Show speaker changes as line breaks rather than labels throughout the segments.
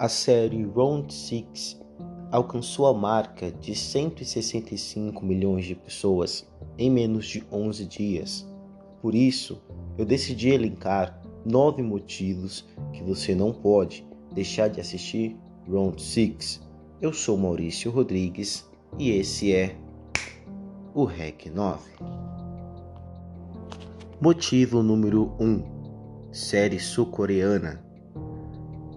a série Round 6 alcançou a marca de 165 milhões de pessoas em menos de 11 dias. Por isso, eu decidi elencar nove motivos que você não pode deixar de assistir Round 6. Eu sou Maurício Rodrigues e esse é o REC 9. Motivo número 1: Série sul-coreana.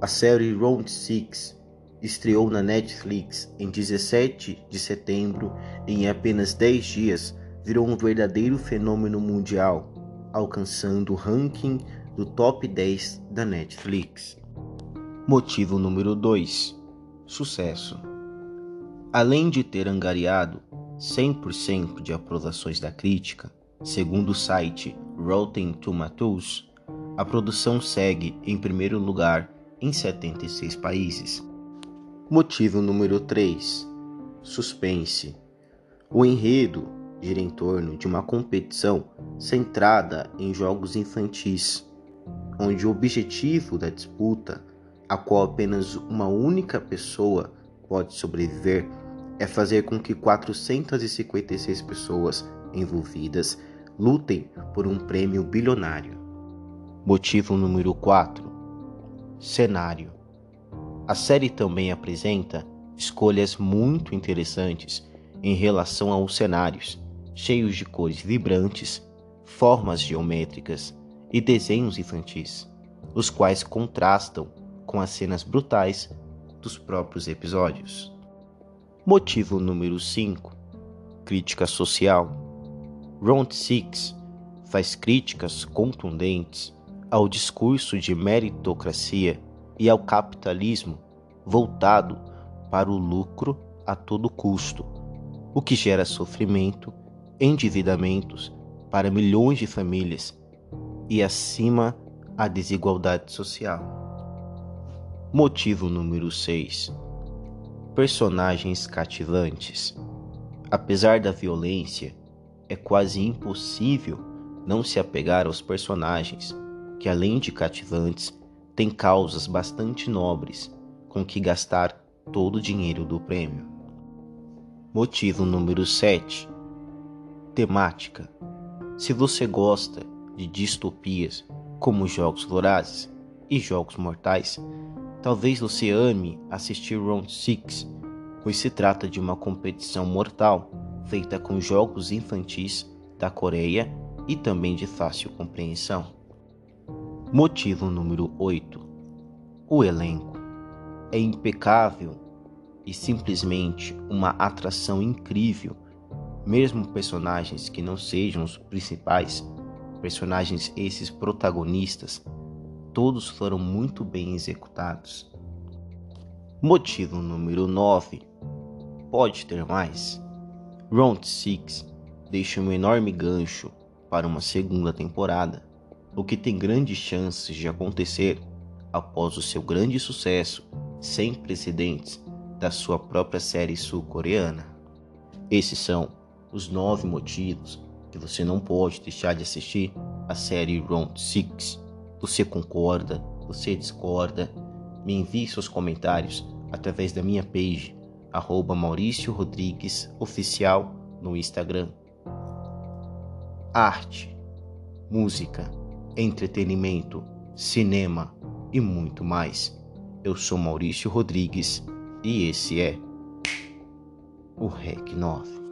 A série Round 6 estreou na Netflix em 17 de setembro e em apenas 10 dias virou um verdadeiro fenômeno mundial, alcançando o ranking do top 10 da Netflix. Motivo número 2: Sucesso. Além de ter angariado 100% de aprovações da crítica, segundo o site Rotten Tomatoes, a produção segue em primeiro lugar em 76 países. Motivo número 3: Suspense. O enredo gira em torno de uma competição centrada em jogos infantis, onde o objetivo da disputa, a qual apenas uma única pessoa pode sobreviver, é fazer com que 456 pessoas envolvidas lutem por um prêmio bilionário. Motivo número 4: Cenário. A série também apresenta escolhas muito interessantes em relação aos cenários, cheios de cores vibrantes, formas geométricas e desenhos infantis, os quais contrastam com as cenas brutais dos próprios episódios. Motivo número 5: Crítica social. Round 6 faz críticas contundentes ao discurso de meritocracia e ao capitalismo voltado para o lucro a todo custo, o que gera sofrimento, endividamentos para milhões de famílias e, acima, a desigualdade social. Motivo número 6 Personagens cativantes. Apesar da violência, é quase impossível não se apegar aos personagens, que além de cativantes, têm causas bastante nobres com que gastar todo o dinheiro do prêmio. Motivo número 7. Temática. Se você gosta de distopias como Jogos Vorazes e Jogos Mortais, Talvez você ame assistir Round 6, pois se trata de uma competição mortal feita com jogos infantis da Coreia e também de fácil compreensão. Motivo número 8: O elenco é impecável e simplesmente uma atração incrível, mesmo personagens que não sejam os principais, personagens esses protagonistas todos foram muito bem executados. Motivo número 9. Pode ter mais. Round 6 deixa um enorme gancho para uma segunda temporada, o que tem grandes chances de acontecer após o seu grande sucesso sem precedentes da sua própria série sul-coreana. Esses são os nove motivos que você não pode deixar de assistir a série Round 6. Você concorda? Você discorda? Me envie seus comentários através da minha page, arroba Maurício Rodrigues Oficial no Instagram. Arte, música, entretenimento, cinema e muito mais. Eu sou Maurício Rodrigues e esse é o REC 9.